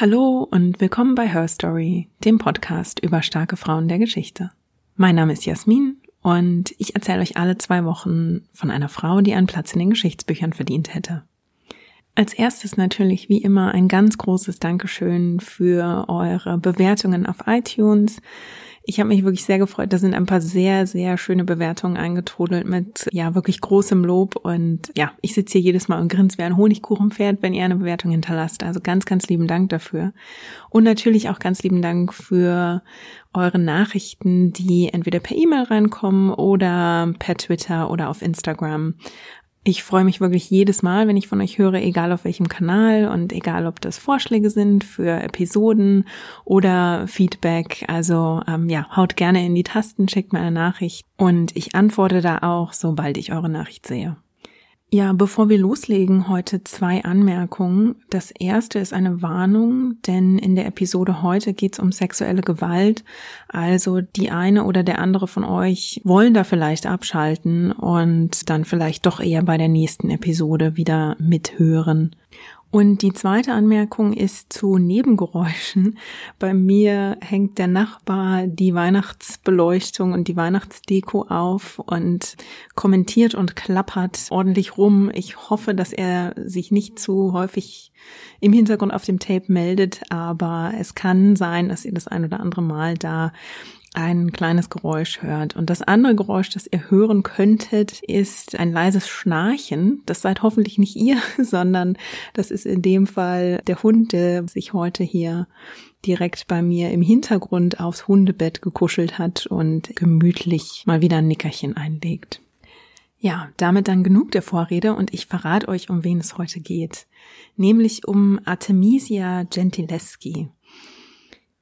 Hallo und willkommen bei Her Story, dem Podcast über starke Frauen der Geschichte. Mein Name ist Jasmin und ich erzähle euch alle zwei Wochen von einer Frau, die einen Platz in den Geschichtsbüchern verdient hätte. Als erstes natürlich wie immer ein ganz großes Dankeschön für eure Bewertungen auf iTunes. Ich habe mich wirklich sehr gefreut. Da sind ein paar sehr, sehr schöne Bewertungen eingetrudelt mit ja wirklich großem Lob. Und ja, ich sitze hier jedes Mal und grinse wie ein Honigkuchenpferd, wenn ihr eine Bewertung hinterlasst. Also ganz, ganz lieben Dank dafür. Und natürlich auch ganz lieben Dank für eure Nachrichten, die entweder per E-Mail reinkommen oder per Twitter oder auf Instagram. Ich freue mich wirklich jedes Mal, wenn ich von euch höre, egal auf welchem Kanal und egal, ob das Vorschläge sind für Episoden oder Feedback. Also ähm, ja, haut gerne in die Tasten, schickt mir eine Nachricht und ich antworte da auch, sobald ich eure Nachricht sehe. Ja, bevor wir loslegen, heute zwei Anmerkungen. Das erste ist eine Warnung, denn in der Episode heute geht es um sexuelle Gewalt. Also die eine oder der andere von euch wollen da vielleicht abschalten und dann vielleicht doch eher bei der nächsten Episode wieder mithören. Und die zweite Anmerkung ist zu Nebengeräuschen. Bei mir hängt der Nachbar die Weihnachtsbeleuchtung und die Weihnachtsdeko auf und kommentiert und klappert ordentlich rum. Ich hoffe, dass er sich nicht zu häufig im Hintergrund auf dem Tape meldet, aber es kann sein, dass ihr das ein oder andere Mal da ein kleines Geräusch hört. Und das andere Geräusch, das ihr hören könntet, ist ein leises Schnarchen. Das seid hoffentlich nicht ihr, sondern das ist in dem Fall der Hund, der sich heute hier direkt bei mir im Hintergrund aufs Hundebett gekuschelt hat und gemütlich mal wieder ein Nickerchen einlegt. Ja, damit dann genug der Vorrede und ich verrate euch, um wen es heute geht. Nämlich um Artemisia Gentileschi.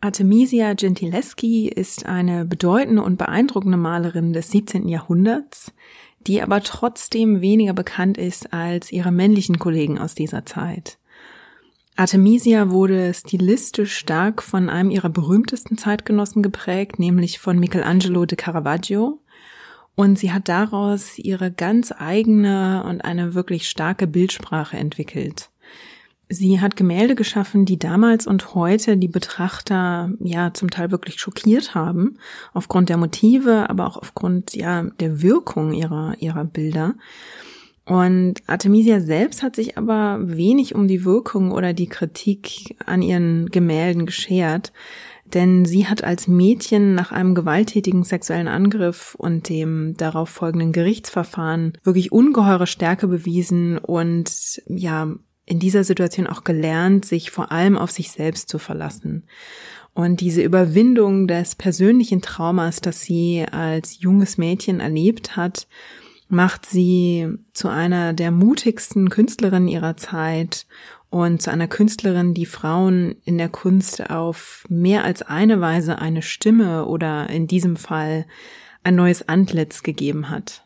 Artemisia Gentileschi ist eine bedeutende und beeindruckende Malerin des 17. Jahrhunderts, die aber trotzdem weniger bekannt ist als ihre männlichen Kollegen aus dieser Zeit. Artemisia wurde stilistisch stark von einem ihrer berühmtesten Zeitgenossen geprägt, nämlich von Michelangelo de Caravaggio, und sie hat daraus ihre ganz eigene und eine wirklich starke Bildsprache entwickelt. Sie hat Gemälde geschaffen, die damals und heute die Betrachter ja zum Teil wirklich schockiert haben, aufgrund der Motive, aber auch aufgrund ja der Wirkung ihrer, ihrer Bilder. Und Artemisia selbst hat sich aber wenig um die Wirkung oder die Kritik an ihren Gemälden geschert, denn sie hat als Mädchen nach einem gewalttätigen sexuellen Angriff und dem darauf folgenden Gerichtsverfahren wirklich ungeheure Stärke bewiesen und ja, in dieser Situation auch gelernt, sich vor allem auf sich selbst zu verlassen. Und diese Überwindung des persönlichen Traumas, das sie als junges Mädchen erlebt hat, macht sie zu einer der mutigsten Künstlerinnen ihrer Zeit und zu einer Künstlerin, die Frauen in der Kunst auf mehr als eine Weise eine Stimme oder in diesem Fall ein neues Antlitz gegeben hat.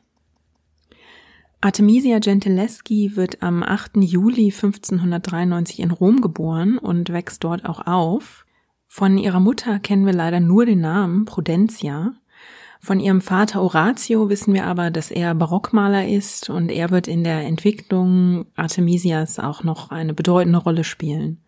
Artemisia Gentileschi wird am 8. Juli 1593 in Rom geboren und wächst dort auch auf. Von ihrer Mutter kennen wir leider nur den Namen Prudentia. Von ihrem Vater Horatio wissen wir aber, dass er Barockmaler ist und er wird in der Entwicklung Artemisias auch noch eine bedeutende Rolle spielen.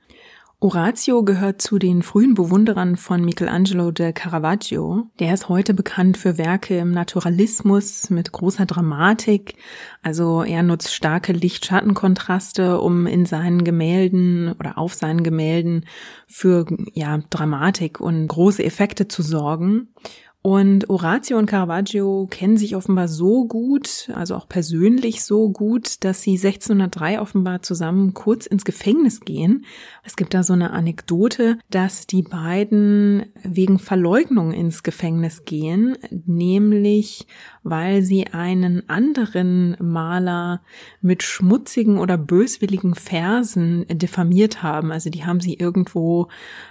Orazio gehört zu den frühen Bewunderern von Michelangelo de Caravaggio. Der ist heute bekannt für Werke im Naturalismus mit großer Dramatik. Also er nutzt starke Licht-Schatten-Kontraste, um in seinen Gemälden oder auf seinen Gemälden für ja, Dramatik und große Effekte zu sorgen. Und Orazio und Caravaggio kennen sich offenbar so gut, also auch persönlich so gut, dass sie 1603 offenbar zusammen kurz ins Gefängnis gehen. Es gibt da so eine Anekdote, dass die beiden wegen Verleugnung ins Gefängnis gehen, nämlich weil sie einen anderen Maler mit schmutzigen oder böswilligen Versen diffamiert haben. Also die haben sie irgendwo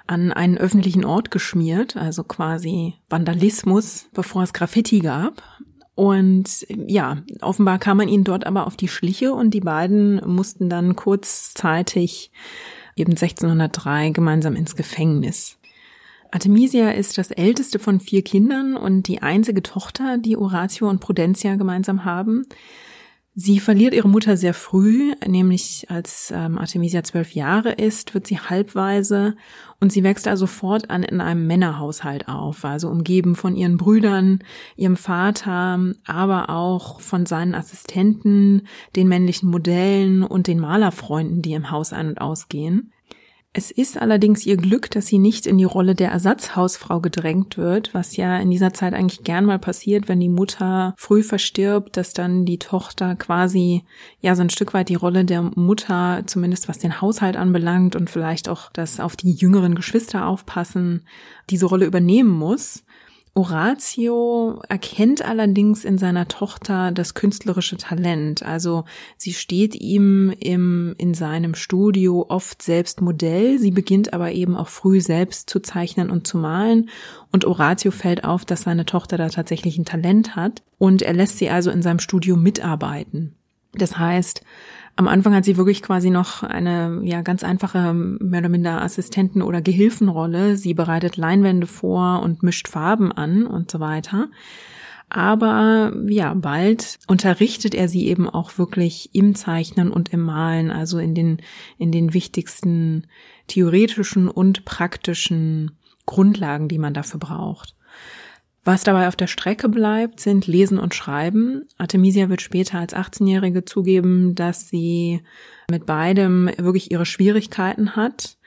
an einen öffentlichen Ort geschmiert, also quasi Vandalismus, bevor es Graffiti gab. Und ja, offenbar kam man ihnen dort aber auf die Schliche und die beiden mussten dann kurzzeitig eben 1603 gemeinsam ins Gefängnis. Artemisia ist das älteste von vier Kindern und die einzige Tochter, die Horatio und Prudentia gemeinsam haben. Sie verliert ihre Mutter sehr früh, nämlich als ähm, Artemisia zwölf Jahre ist, wird sie halbweise und sie wächst also fortan in einem Männerhaushalt auf, also umgeben von ihren Brüdern, ihrem Vater, aber auch von seinen Assistenten, den männlichen Modellen und den Malerfreunden, die im Haus ein- und ausgehen. Es ist allerdings ihr Glück, dass sie nicht in die Rolle der Ersatzhausfrau gedrängt wird, was ja in dieser Zeit eigentlich gern mal passiert, wenn die Mutter früh verstirbt, dass dann die Tochter quasi ja so ein Stück weit die Rolle der Mutter, zumindest was den Haushalt anbelangt und vielleicht auch das auf die jüngeren Geschwister aufpassen, diese Rolle übernehmen muss. Horatio erkennt allerdings in seiner Tochter das künstlerische Talent. Also sie steht ihm im, in seinem Studio oft selbst Modell. Sie beginnt aber eben auch früh selbst zu zeichnen und zu malen. Und Horatio fällt auf, dass seine Tochter da tatsächlich ein Talent hat. Und er lässt sie also in seinem Studio mitarbeiten. Das heißt, am Anfang hat sie wirklich quasi noch eine ja ganz einfache mehr oder minder Assistenten- oder Gehilfenrolle. Sie bereitet Leinwände vor und mischt Farben an und so weiter. Aber ja, bald unterrichtet er sie eben auch wirklich im Zeichnen und im Malen, also in den, in den wichtigsten theoretischen und praktischen Grundlagen, die man dafür braucht. Was dabei auf der Strecke bleibt, sind Lesen und Schreiben. Artemisia wird später als 18-Jährige zugeben, dass sie mit beidem wirklich ihre Schwierigkeiten hat.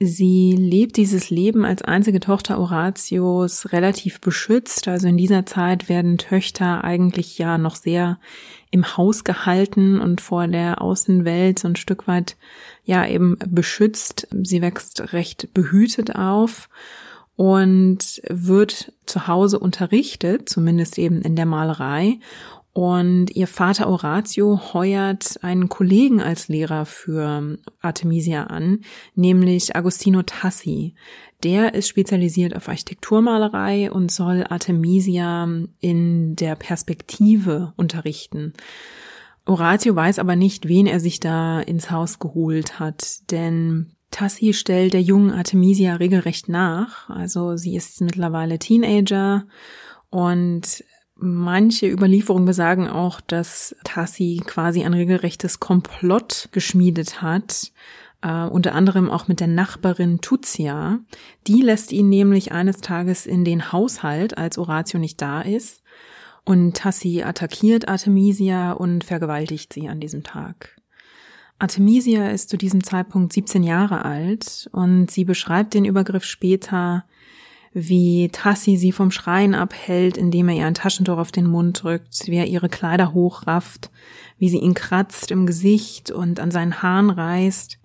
Sie lebt dieses Leben als einzige Tochter Horatius relativ beschützt. Also in dieser Zeit werden Töchter eigentlich ja noch sehr im Haus gehalten und vor der Außenwelt so ein Stück weit ja eben beschützt. Sie wächst recht behütet auf und wird zu Hause unterrichtet, zumindest eben in der Malerei. Und ihr Vater Horatio heuert einen Kollegen als Lehrer für Artemisia an, nämlich Agostino Tassi. Der ist spezialisiert auf Architekturmalerei und soll Artemisia in der Perspektive unterrichten. Horatio weiß aber nicht, wen er sich da ins Haus geholt hat, denn Tassi stellt der jungen Artemisia regelrecht nach. Also sie ist mittlerweile Teenager und manche Überlieferungen besagen auch, dass Tassi quasi ein regelrechtes Komplott geschmiedet hat, Uh, unter anderem auch mit der Nachbarin Tuzia. Die lässt ihn nämlich eines Tages in den Haushalt, als Horatio nicht da ist. Und Tassi attackiert Artemisia und vergewaltigt sie an diesem Tag. Artemisia ist zu diesem Zeitpunkt 17 Jahre alt und sie beschreibt den Übergriff später, wie Tassi sie vom Schreien abhält, indem er ihr ein Taschentuch auf den Mund drückt, wie er ihre Kleider hochrafft, wie sie ihn kratzt im Gesicht und an seinen Haaren reißt.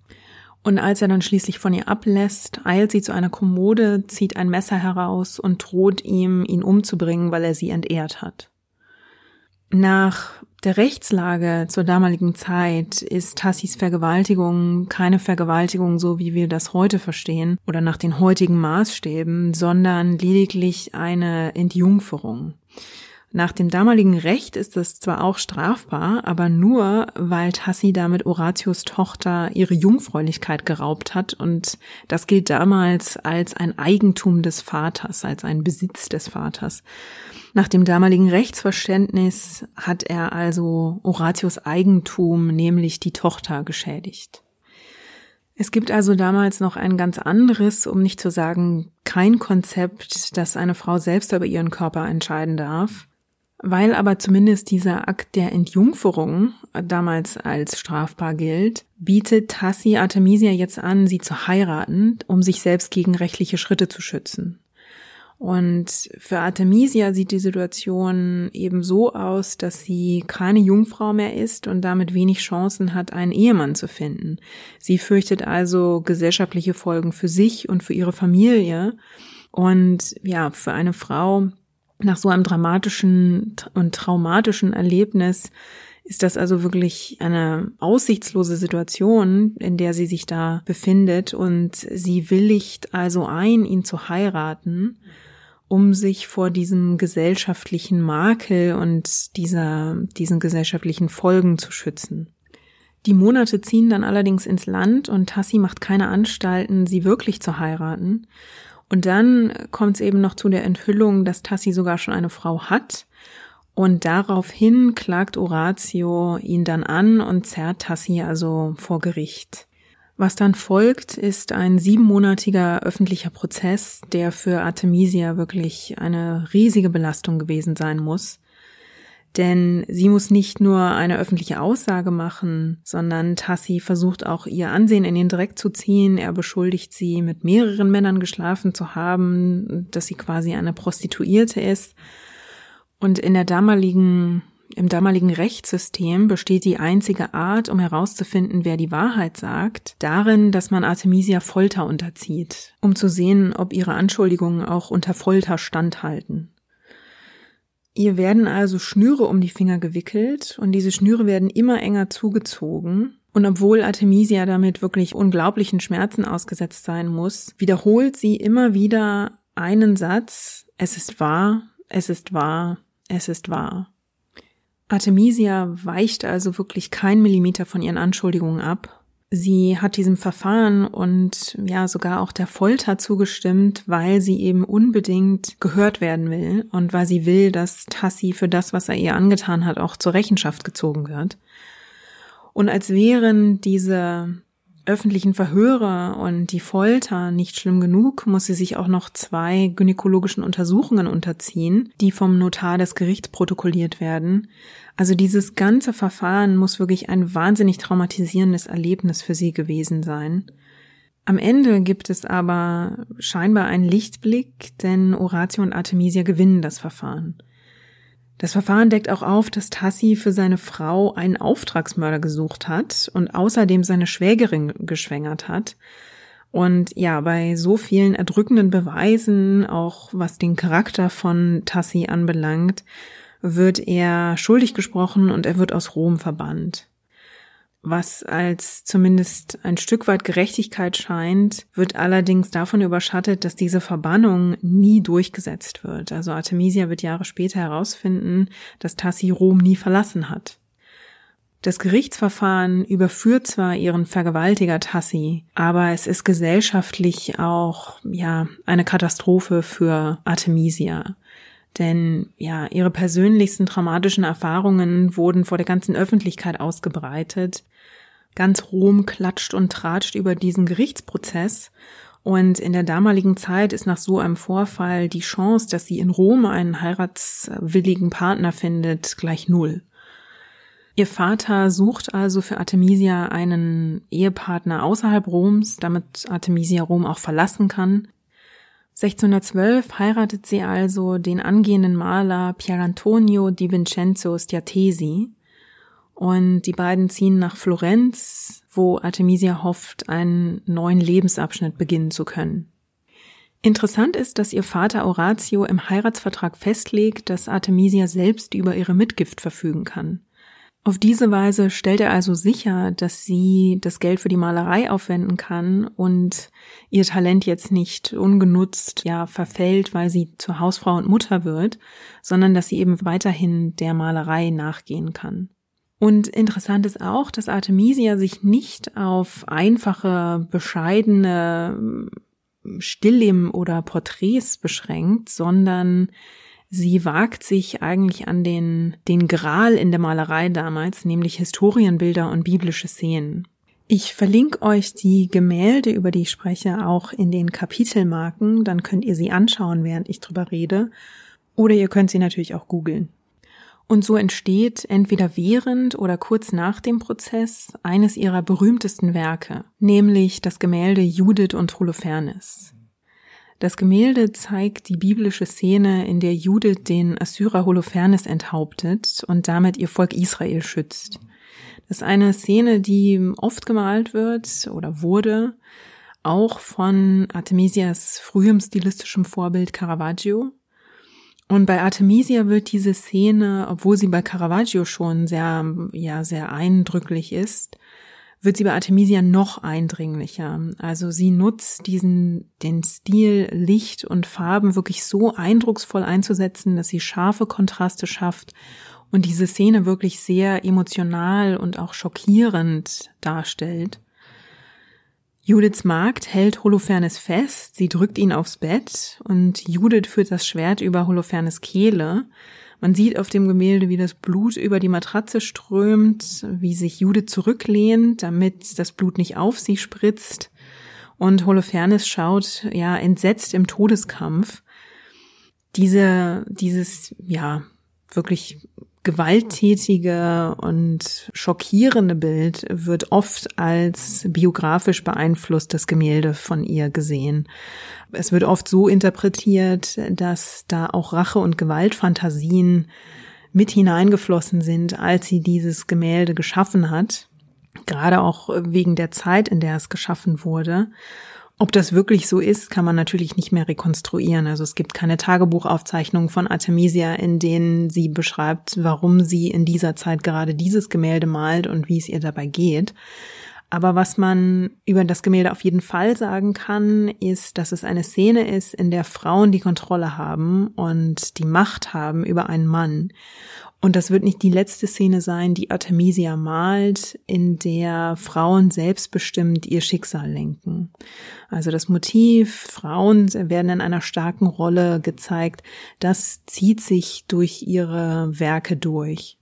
Und als er dann schließlich von ihr ablässt, eilt sie zu einer Kommode, zieht ein Messer heraus und droht ihm, ihn umzubringen, weil er sie entehrt hat. Nach der Rechtslage zur damaligen Zeit ist Tassis Vergewaltigung keine Vergewaltigung so, wie wir das heute verstehen oder nach den heutigen Maßstäben, sondern lediglich eine Entjungferung. Nach dem damaligen Recht ist es zwar auch strafbar, aber nur, weil Tassi damit Horatius Tochter ihre Jungfräulichkeit geraubt hat und das gilt damals als ein Eigentum des Vaters, als ein Besitz des Vaters. Nach dem damaligen Rechtsverständnis hat er also Horatius Eigentum, nämlich die Tochter, geschädigt. Es gibt also damals noch ein ganz anderes, um nicht zu sagen kein Konzept, dass eine Frau selbst über ihren Körper entscheiden darf. Weil aber zumindest dieser Akt der Entjungferung damals als strafbar gilt, bietet Tassi Artemisia jetzt an, sie zu heiraten, um sich selbst gegen rechtliche Schritte zu schützen. Und für Artemisia sieht die Situation eben so aus, dass sie keine Jungfrau mehr ist und damit wenig Chancen hat, einen Ehemann zu finden. Sie fürchtet also gesellschaftliche Folgen für sich und für ihre Familie. Und ja, für eine Frau, nach so einem dramatischen und traumatischen Erlebnis ist das also wirklich eine aussichtslose Situation, in der sie sich da befindet und sie willigt also ein, ihn zu heiraten, um sich vor diesem gesellschaftlichen Makel und dieser, diesen gesellschaftlichen Folgen zu schützen. Die Monate ziehen dann allerdings ins Land und Tassi macht keine Anstalten, sie wirklich zu heiraten. Und dann kommt es eben noch zu der Enthüllung, dass Tassi sogar schon eine Frau hat. Und daraufhin klagt Horatio ihn dann an und zerrt Tassi also vor Gericht. Was dann folgt, ist ein siebenmonatiger öffentlicher Prozess, der für Artemisia wirklich eine riesige Belastung gewesen sein muss. Denn sie muss nicht nur eine öffentliche Aussage machen, sondern Tassi versucht auch ihr Ansehen in den Dreck zu ziehen. Er beschuldigt sie, mit mehreren Männern geschlafen zu haben, dass sie quasi eine Prostituierte ist. Und in der damaligen, im damaligen Rechtssystem besteht die einzige Art, um herauszufinden, wer die Wahrheit sagt, darin, dass man Artemisia Folter unterzieht, um zu sehen, ob ihre Anschuldigungen auch unter Folter standhalten. Ihr werden also Schnüre um die Finger gewickelt und diese Schnüre werden immer enger zugezogen. Und obwohl Artemisia damit wirklich unglaublichen Schmerzen ausgesetzt sein muss, wiederholt sie immer wieder einen Satz, es ist wahr, es ist wahr, es ist wahr. Artemisia weicht also wirklich kein Millimeter von ihren Anschuldigungen ab Sie hat diesem Verfahren und ja sogar auch der Folter zugestimmt, weil sie eben unbedingt gehört werden will und weil sie will, dass Tassi für das, was er ihr angetan hat, auch zur Rechenschaft gezogen wird. Und als wären diese öffentlichen Verhöre und die Folter nicht schlimm genug, muss sie sich auch noch zwei gynäkologischen Untersuchungen unterziehen, die vom Notar des Gerichts protokolliert werden. Also dieses ganze Verfahren muss wirklich ein wahnsinnig traumatisierendes Erlebnis für sie gewesen sein. Am Ende gibt es aber scheinbar einen Lichtblick, denn Horatio und Artemisia gewinnen das Verfahren. Das Verfahren deckt auch auf, dass Tassi für seine Frau einen Auftragsmörder gesucht hat und außerdem seine Schwägerin geschwängert hat. Und ja, bei so vielen erdrückenden Beweisen, auch was den Charakter von Tassi anbelangt, wird er schuldig gesprochen und er wird aus Rom verbannt was als zumindest ein Stück weit Gerechtigkeit scheint, wird allerdings davon überschattet, dass diese Verbannung nie durchgesetzt wird. Also Artemisia wird Jahre später herausfinden, dass Tassi Rom nie verlassen hat. Das Gerichtsverfahren überführt zwar ihren Vergewaltiger Tassi, aber es ist gesellschaftlich auch, ja, eine Katastrophe für Artemisia. Denn ja, ihre persönlichsten traumatischen Erfahrungen wurden vor der ganzen Öffentlichkeit ausgebreitet. Ganz Rom klatscht und tratscht über diesen Gerichtsprozess. Und in der damaligen Zeit ist nach so einem Vorfall die Chance, dass sie in Rom einen heiratswilligen Partner findet, gleich null. Ihr Vater sucht also für Artemisia einen Ehepartner außerhalb Roms, damit Artemisia Rom auch verlassen kann. 1612 heiratet sie also den angehenden Maler Pierantonio di Vincenzo Stiatesi und die beiden ziehen nach Florenz, wo Artemisia hofft, einen neuen Lebensabschnitt beginnen zu können. Interessant ist, dass ihr Vater Horatio im Heiratsvertrag festlegt, dass Artemisia selbst über ihre Mitgift verfügen kann. Auf diese Weise stellt er also sicher, dass sie das Geld für die Malerei aufwenden kann und ihr Talent jetzt nicht ungenutzt ja verfällt, weil sie zur Hausfrau und Mutter wird, sondern dass sie eben weiterhin der Malerei nachgehen kann. Und interessant ist auch, dass Artemisia sich nicht auf einfache, bescheidene Stillleben oder Porträts beschränkt, sondern Sie wagt sich eigentlich an den, den Gral in der Malerei damals, nämlich Historienbilder und biblische Szenen. Ich verlinke euch die Gemälde, über die ich spreche, auch in den Kapitelmarken, dann könnt ihr sie anschauen, während ich drüber rede. Oder ihr könnt sie natürlich auch googeln. Und so entsteht entweder während oder kurz nach dem Prozess eines ihrer berühmtesten Werke, nämlich das Gemälde Judith und Holofernes. Das Gemälde zeigt die biblische Szene, in der Judith den Assyrer Holofernes enthauptet und damit ihr Volk Israel schützt. Das ist eine Szene, die oft gemalt wird oder wurde, auch von Artemisias frühem stilistischem Vorbild Caravaggio. Und bei Artemisia wird diese Szene, obwohl sie bei Caravaggio schon sehr, ja, sehr eindrücklich ist, wird sie bei Artemisia noch eindringlicher. Also sie nutzt diesen, den Stil, Licht und Farben wirklich so eindrucksvoll einzusetzen, dass sie scharfe Kontraste schafft und diese Szene wirklich sehr emotional und auch schockierend darstellt. Judiths Magd hält Holofernes fest, sie drückt ihn aufs Bett und Judith führt das Schwert über Holofernes Kehle Man sieht auf dem Gemälde, wie das Blut über die Matratze strömt, wie sich Jude zurücklehnt, damit das Blut nicht auf sie spritzt. Und Holofernes schaut ja entsetzt im Todeskampf. Diese, dieses, ja, wirklich gewalttätige und schockierende Bild wird oft als biografisch beeinflusstes Gemälde von ihr gesehen. Es wird oft so interpretiert, dass da auch Rache und Gewaltfantasien mit hineingeflossen sind, als sie dieses Gemälde geschaffen hat. Gerade auch wegen der Zeit, in der es geschaffen wurde. Ob das wirklich so ist, kann man natürlich nicht mehr rekonstruieren. Also es gibt keine Tagebuchaufzeichnungen von Artemisia, in denen sie beschreibt, warum sie in dieser Zeit gerade dieses Gemälde malt und wie es ihr dabei geht. Aber was man über das Gemälde auf jeden Fall sagen kann, ist, dass es eine Szene ist, in der Frauen die Kontrolle haben und die Macht haben über einen Mann. Und das wird nicht die letzte Szene sein, die Artemisia malt, in der Frauen selbstbestimmt ihr Schicksal lenken. Also das Motiv, Frauen werden in einer starken Rolle gezeigt, das zieht sich durch ihre Werke durch.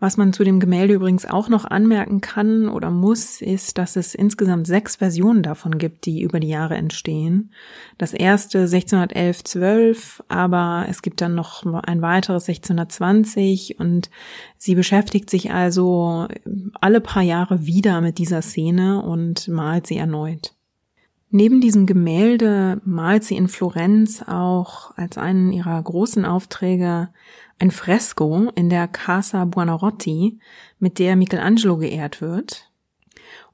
Was man zu dem Gemälde übrigens auch noch anmerken kann oder muss, ist, dass es insgesamt sechs Versionen davon gibt, die über die Jahre entstehen. Das erste 1611-12, aber es gibt dann noch ein weiteres 1620 und sie beschäftigt sich also alle paar Jahre wieder mit dieser Szene und malt sie erneut. Neben diesem Gemälde malt sie in Florenz auch als einen ihrer großen Aufträge ein Fresko in der Casa Buonarroti, mit der Michelangelo geehrt wird.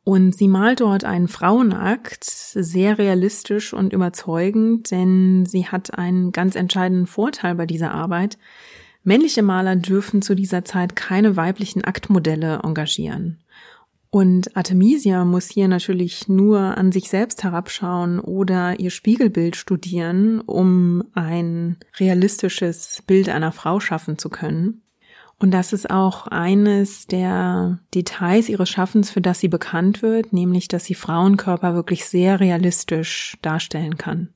Und sie malt dort einen Frauenakt, sehr realistisch und überzeugend, denn sie hat einen ganz entscheidenden Vorteil bei dieser Arbeit. Männliche Maler dürfen zu dieser Zeit keine weiblichen Aktmodelle engagieren. Und Artemisia muss hier natürlich nur an sich selbst herabschauen oder ihr Spiegelbild studieren, um ein realistisches Bild einer Frau schaffen zu können. Und das ist auch eines der Details ihres Schaffens, für das sie bekannt wird, nämlich dass sie Frauenkörper wirklich sehr realistisch darstellen kann.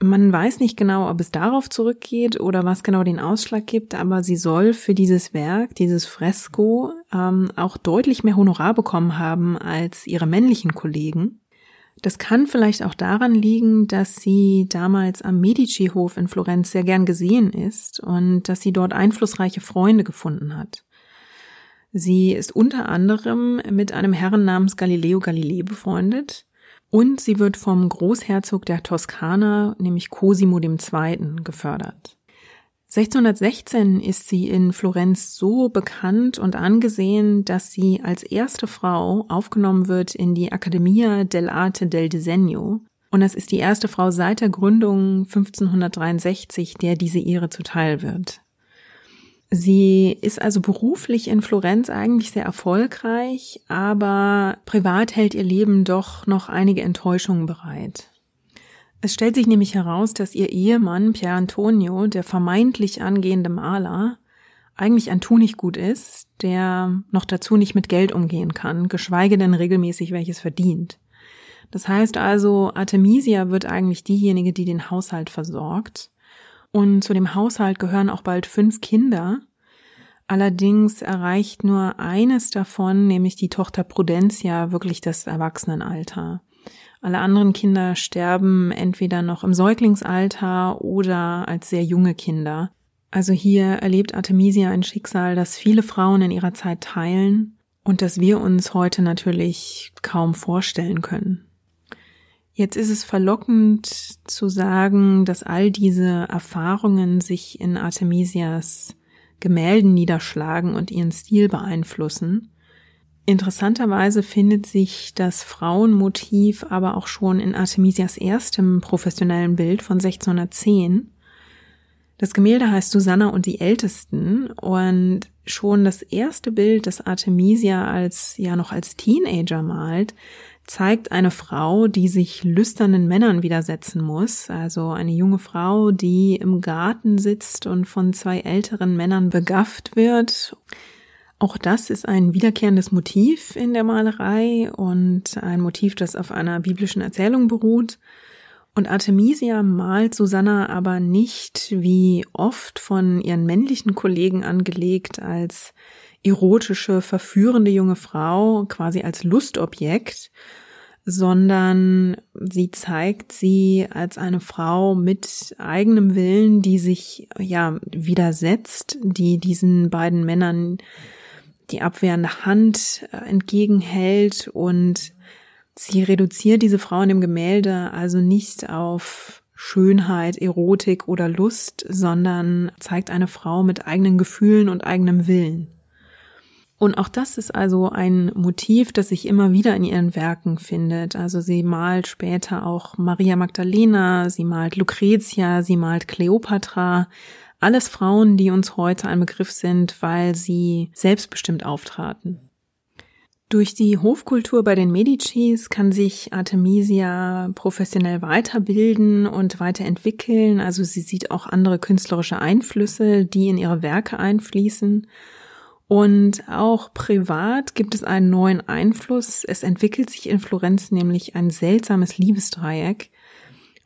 Man weiß nicht genau, ob es darauf zurückgeht oder was genau den Ausschlag gibt, aber sie soll für dieses Werk, dieses Fresko, ähm, auch deutlich mehr Honorar bekommen haben als ihre männlichen Kollegen. Das kann vielleicht auch daran liegen, dass sie damals am Medici-Hof in Florenz sehr gern gesehen ist und dass sie dort einflussreiche Freunde gefunden hat. Sie ist unter anderem mit einem Herren namens Galileo Galilei befreundet, und sie wird vom Großherzog der Toskana, nämlich Cosimo II., gefördert. 1616 ist sie in Florenz so bekannt und angesehen, dass sie als erste Frau aufgenommen wird in die Accademia dell'Arte del Disegno. Und das ist die erste Frau seit der Gründung 1563, der diese Ehre zuteil wird. Sie ist also beruflich in Florenz eigentlich sehr erfolgreich, aber privat hält ihr Leben doch noch einige Enttäuschungen bereit. Es stellt sich nämlich heraus, dass ihr Ehemann Pier Antonio, der vermeintlich angehende Maler, eigentlich ein Tunichtgut ist, der noch dazu nicht mit Geld umgehen kann, geschweige denn regelmäßig welches verdient. Das heißt also, Artemisia wird eigentlich diejenige, die den Haushalt versorgt. Und zu dem Haushalt gehören auch bald fünf Kinder. Allerdings erreicht nur eines davon, nämlich die Tochter Prudentia, wirklich das Erwachsenenalter. Alle anderen Kinder sterben entweder noch im Säuglingsalter oder als sehr junge Kinder. Also hier erlebt Artemisia ein Schicksal, das viele Frauen in ihrer Zeit teilen und das wir uns heute natürlich kaum vorstellen können. Jetzt ist es verlockend zu sagen, dass all diese Erfahrungen sich in Artemisias Gemälden niederschlagen und ihren Stil beeinflussen. Interessanterweise findet sich das Frauenmotiv aber auch schon in Artemisias erstem professionellen Bild von 1610. Das Gemälde heißt Susanna und die Ältesten und schon das erste Bild, das Artemisia als, ja noch als Teenager malt, zeigt eine Frau, die sich lüsternen Männern widersetzen muss, also eine junge Frau, die im Garten sitzt und von zwei älteren Männern begafft wird. Auch das ist ein wiederkehrendes Motiv in der Malerei und ein Motiv, das auf einer biblischen Erzählung beruht. Und Artemisia malt Susanna aber nicht wie oft von ihren männlichen Kollegen angelegt als erotische, verführende junge Frau, quasi als Lustobjekt, sondern sie zeigt sie als eine Frau mit eigenem Willen, die sich ja widersetzt, die diesen beiden Männern die abwehrende Hand äh, entgegenhält und sie reduziert diese Frau in dem Gemälde also nicht auf Schönheit, Erotik oder Lust, sondern zeigt eine Frau mit eigenen Gefühlen und eigenem Willen. Und auch das ist also ein Motiv, das sich immer wieder in ihren Werken findet. Also sie malt später auch Maria Magdalena, sie malt Lucretia, sie malt Cleopatra. Alles Frauen, die uns heute ein Begriff sind, weil sie selbstbestimmt auftraten. Durch die Hofkultur bei den Medicis kann sich Artemisia professionell weiterbilden und weiterentwickeln. Also sie sieht auch andere künstlerische Einflüsse, die in ihre Werke einfließen. Und auch privat gibt es einen neuen Einfluss. Es entwickelt sich in Florenz nämlich ein seltsames Liebesdreieck.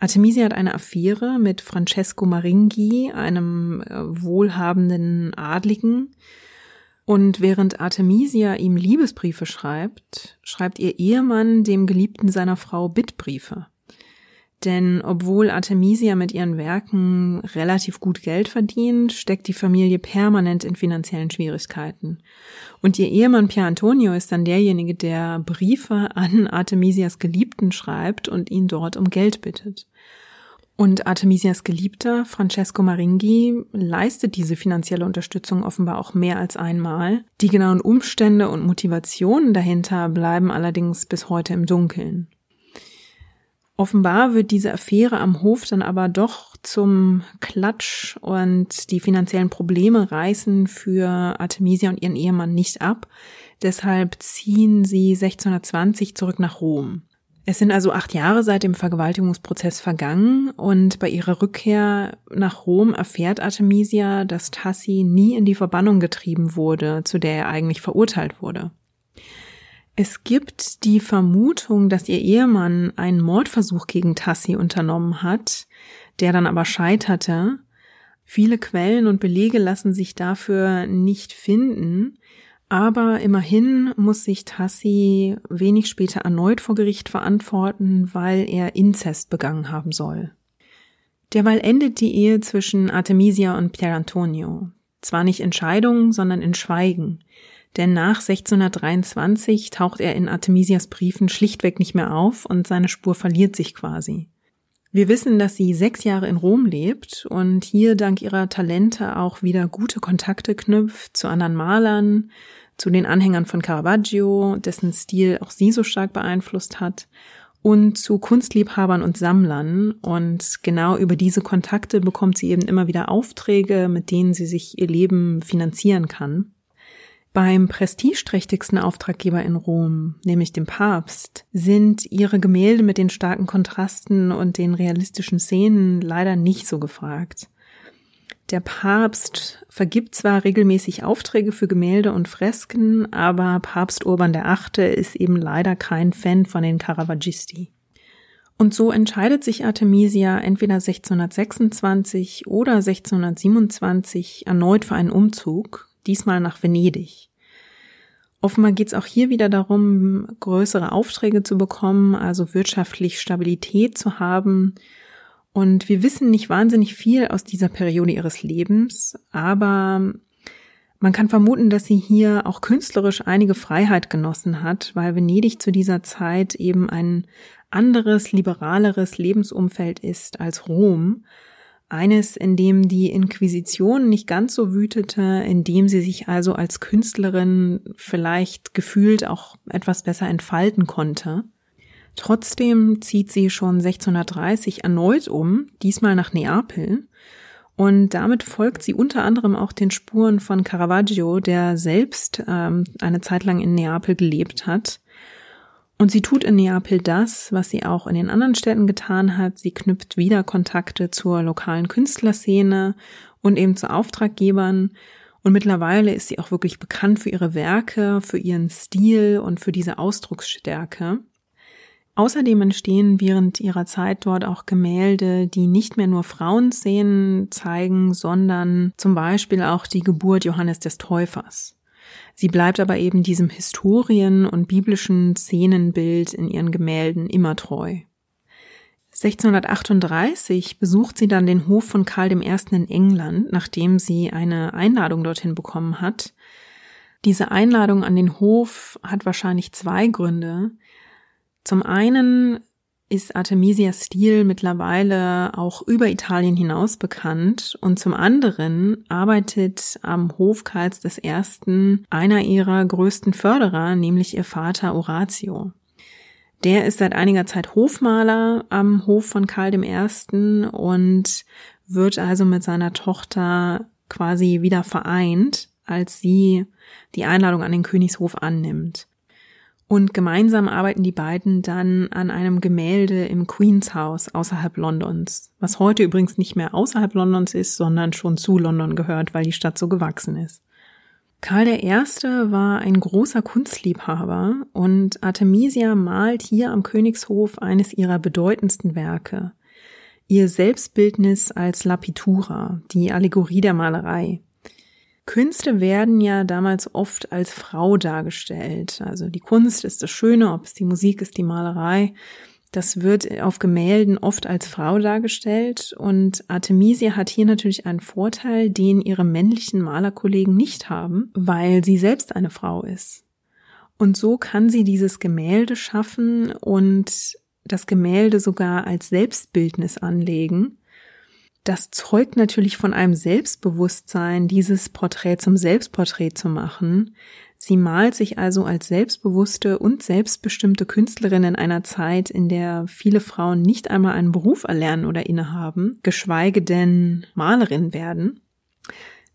Artemisia hat eine Affäre mit Francesco Maringhi, einem äh, wohlhabenden Adligen. Und während Artemisia ihm Liebesbriefe schreibt, schreibt ihr Ehemann dem Geliebten seiner Frau Bittbriefe. Denn obwohl Artemisia mit ihren Werken relativ gut Geld verdient, steckt die Familie permanent in finanziellen Schwierigkeiten. Und ihr Ehemann Pier Antonio ist dann derjenige, der Briefe an Artemisias Geliebten schreibt und ihn dort um Geld bittet. Und Artemisias Geliebter, Francesco Maringhi, leistet diese finanzielle Unterstützung offenbar auch mehr als einmal. Die genauen Umstände und Motivationen dahinter bleiben allerdings bis heute im Dunkeln. Offenbar wird diese Affäre am Hof dann aber doch zum Klatsch und die finanziellen Probleme reißen für Artemisia und ihren Ehemann nicht ab. Deshalb ziehen sie 1620 zurück nach Rom. Es sind also acht Jahre seit dem Vergewaltigungsprozess vergangen und bei ihrer Rückkehr nach Rom erfährt Artemisia, dass Tassi nie in die Verbannung getrieben wurde, zu der er eigentlich verurteilt wurde. Es gibt die Vermutung, dass ihr Ehemann einen Mordversuch gegen Tassi unternommen hat, der dann aber scheiterte. Viele Quellen und Belege lassen sich dafür nicht finden, aber immerhin muss sich Tassi wenig später erneut vor Gericht verantworten, weil er Inzest begangen haben soll. Derweil endet die Ehe zwischen Artemisia und Pier Antonio. Zwar nicht in Scheidung, sondern in Schweigen denn nach 1623 taucht er in Artemisias Briefen schlichtweg nicht mehr auf und seine Spur verliert sich quasi. Wir wissen, dass sie sechs Jahre in Rom lebt und hier dank ihrer Talente auch wieder gute Kontakte knüpft zu anderen Malern, zu den Anhängern von Caravaggio, dessen Stil auch sie so stark beeinflusst hat, und zu Kunstliebhabern und Sammlern. Und genau über diese Kontakte bekommt sie eben immer wieder Aufträge, mit denen sie sich ihr Leben finanzieren kann. Beim prestigeträchtigsten Auftraggeber in Rom, nämlich dem Papst, sind ihre Gemälde mit den starken Kontrasten und den realistischen Szenen leider nicht so gefragt. Der Papst vergibt zwar regelmäßig Aufträge für Gemälde und Fresken, aber Papst Urban VIII. ist eben leider kein Fan von den Caravaggisti. Und so entscheidet sich Artemisia entweder 1626 oder 1627 erneut für einen Umzug diesmal nach Venedig. Offenbar geht es auch hier wieder darum, größere Aufträge zu bekommen, also wirtschaftlich Stabilität zu haben. Und wir wissen nicht wahnsinnig viel aus dieser Periode ihres Lebens, aber man kann vermuten, dass sie hier auch künstlerisch einige Freiheit genossen hat, weil Venedig zu dieser Zeit eben ein anderes, liberaleres Lebensumfeld ist als Rom eines, in dem die Inquisition nicht ganz so wütete, in dem sie sich also als Künstlerin vielleicht gefühlt auch etwas besser entfalten konnte. Trotzdem zieht sie schon 1630 erneut um, diesmal nach Neapel, und damit folgt sie unter anderem auch den Spuren von Caravaggio, der selbst ähm, eine Zeit lang in Neapel gelebt hat und sie tut in Neapel das, was sie auch in den anderen Städten getan hat. Sie knüpft wieder Kontakte zur lokalen Künstlerszene und eben zu Auftraggebern. Und mittlerweile ist sie auch wirklich bekannt für ihre Werke, für ihren Stil und für diese Ausdrucksstärke. Außerdem entstehen während ihrer Zeit dort auch Gemälde, die nicht mehr nur Frauenszenen zeigen, sondern zum Beispiel auch die Geburt Johannes des Täufers. Sie bleibt aber eben diesem Historien- und biblischen Szenenbild in ihren Gemälden immer treu. 1638 besucht sie dann den Hof von Karl I. in England, nachdem sie eine Einladung dorthin bekommen hat. Diese Einladung an den Hof hat wahrscheinlich zwei Gründe. Zum einen ist Artemisias Stil mittlerweile auch über Italien hinaus bekannt und zum anderen arbeitet am Hof Karls I. einer ihrer größten Förderer, nämlich ihr Vater Oratio. Der ist seit einiger Zeit Hofmaler am Hof von Karl I. und wird also mit seiner Tochter quasi wieder vereint, als sie die Einladung an den Königshof annimmt. Und gemeinsam arbeiten die beiden dann an einem Gemälde im Queen's House außerhalb Londons, was heute übrigens nicht mehr außerhalb Londons ist, sondern schon zu London gehört, weil die Stadt so gewachsen ist. Karl I. war ein großer Kunstliebhaber und Artemisia malt hier am Königshof eines ihrer bedeutendsten Werke. Ihr Selbstbildnis als Lapitura, die Allegorie der Malerei. Künste werden ja damals oft als Frau dargestellt. Also die Kunst ist das Schöne, ob es die Musik ist, die Malerei. Das wird auf Gemälden oft als Frau dargestellt und Artemisia hat hier natürlich einen Vorteil, den ihre männlichen Malerkollegen nicht haben, weil sie selbst eine Frau ist. Und so kann sie dieses Gemälde schaffen und das Gemälde sogar als Selbstbildnis anlegen das zeugt natürlich von einem Selbstbewusstsein, dieses Porträt zum Selbstporträt zu machen. Sie malt sich also als selbstbewusste und selbstbestimmte Künstlerin in einer Zeit, in der viele Frauen nicht einmal einen Beruf erlernen oder innehaben, geschweige denn Malerin werden.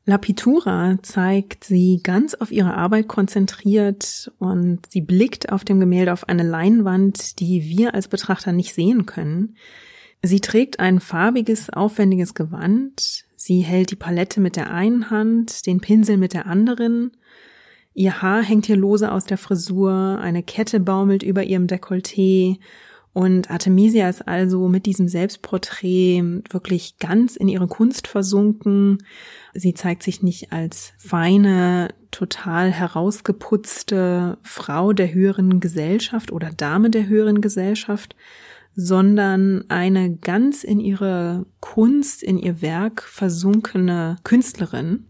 La Pittura zeigt sie ganz auf ihre Arbeit konzentriert und sie blickt auf dem Gemälde auf eine Leinwand, die wir als Betrachter nicht sehen können. Sie trägt ein farbiges, aufwendiges Gewand. Sie hält die Palette mit der einen Hand, den Pinsel mit der anderen. Ihr Haar hängt hier lose aus der Frisur, eine Kette baumelt über ihrem Dekolleté und Artemisia ist also mit diesem Selbstporträt wirklich ganz in ihre Kunst versunken. Sie zeigt sich nicht als feine, total herausgeputzte Frau der höheren Gesellschaft oder Dame der höheren Gesellschaft, sondern eine ganz in ihre Kunst, in ihr Werk versunkene Künstlerin.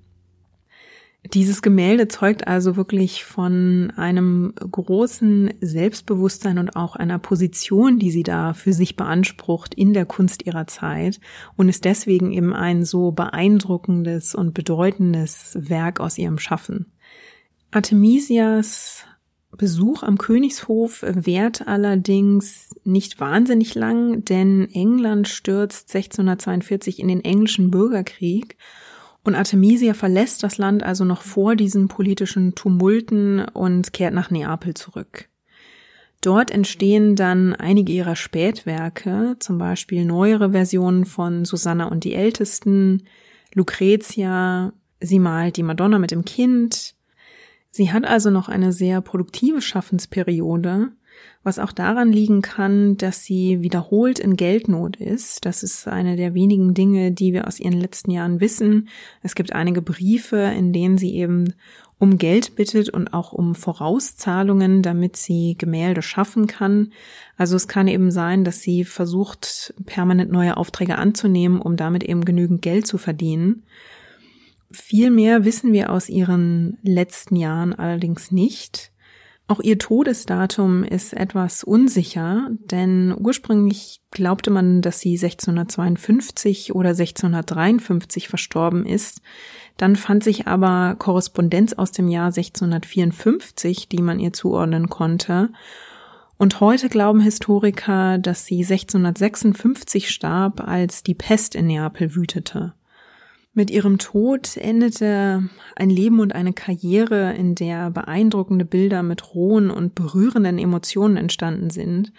Dieses Gemälde zeugt also wirklich von einem großen Selbstbewusstsein und auch einer Position, die sie da für sich beansprucht in der Kunst ihrer Zeit und ist deswegen eben ein so beeindruckendes und bedeutendes Werk aus ihrem Schaffen. Artemisias Besuch am Königshof währt allerdings nicht wahnsinnig lang, denn England stürzt 1642 in den englischen Bürgerkrieg und Artemisia verlässt das Land also noch vor diesen politischen Tumulten und kehrt nach Neapel zurück. Dort entstehen dann einige ihrer Spätwerke, zum Beispiel neuere Versionen von Susanna und die Ältesten, Lucretia, sie malt die Madonna mit dem Kind, Sie hat also noch eine sehr produktive Schaffensperiode, was auch daran liegen kann, dass sie wiederholt in Geldnot ist. Das ist eine der wenigen Dinge, die wir aus ihren letzten Jahren wissen. Es gibt einige Briefe, in denen sie eben um Geld bittet und auch um Vorauszahlungen, damit sie Gemälde schaffen kann. Also es kann eben sein, dass sie versucht, permanent neue Aufträge anzunehmen, um damit eben genügend Geld zu verdienen. Viel mehr wissen wir aus ihren letzten Jahren allerdings nicht. Auch ihr Todesdatum ist etwas unsicher, denn ursprünglich glaubte man, dass sie 1652 oder 1653 verstorben ist. Dann fand sich aber Korrespondenz aus dem Jahr 1654, die man ihr zuordnen konnte. Und heute glauben Historiker, dass sie 1656 starb, als die Pest in Neapel wütete. Mit ihrem Tod endete ein Leben und eine Karriere, in der beeindruckende Bilder mit rohen und berührenden Emotionen entstanden sind.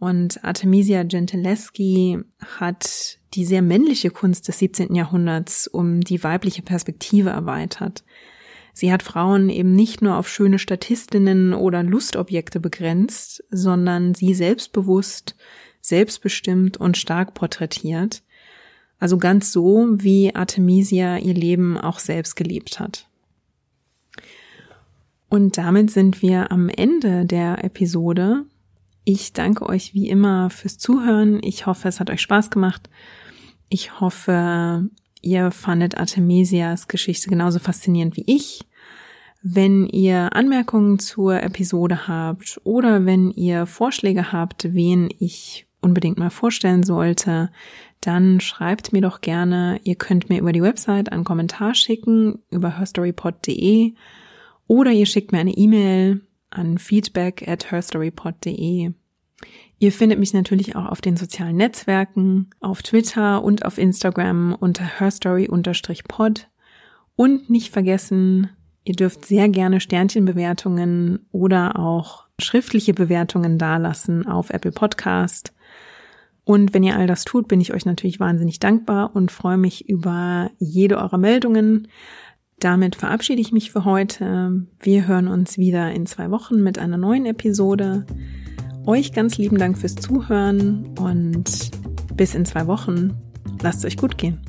Und Artemisia Gentileschi hat die sehr männliche Kunst des 17. Jahrhunderts um die weibliche Perspektive erweitert. Sie hat Frauen eben nicht nur auf schöne Statistinnen oder Lustobjekte begrenzt, sondern sie selbstbewusst, selbstbestimmt und stark porträtiert. Also ganz so, wie Artemisia ihr Leben auch selbst gelebt hat. Und damit sind wir am Ende der Episode. Ich danke euch wie immer fürs Zuhören. Ich hoffe, es hat euch Spaß gemacht. Ich hoffe, ihr fandet Artemisias Geschichte genauso faszinierend wie ich. Wenn ihr Anmerkungen zur Episode habt oder wenn ihr Vorschläge habt, wen ich unbedingt mal vorstellen sollte, dann schreibt mir doch gerne. Ihr könnt mir über die Website einen Kommentar schicken über herstorypod.de oder ihr schickt mir eine E-Mail an feedback at herstorypod.de. Ihr findet mich natürlich auch auf den sozialen Netzwerken, auf Twitter und auf Instagram unter herstory-pod. Und nicht vergessen, ihr dürft sehr gerne Sternchenbewertungen oder auch schriftliche Bewertungen dalassen auf Apple Podcast. Und wenn ihr all das tut, bin ich euch natürlich wahnsinnig dankbar und freue mich über jede eurer Meldungen. Damit verabschiede ich mich für heute. Wir hören uns wieder in zwei Wochen mit einer neuen Episode. Euch ganz lieben Dank fürs Zuhören und bis in zwei Wochen. Lasst es euch gut gehen.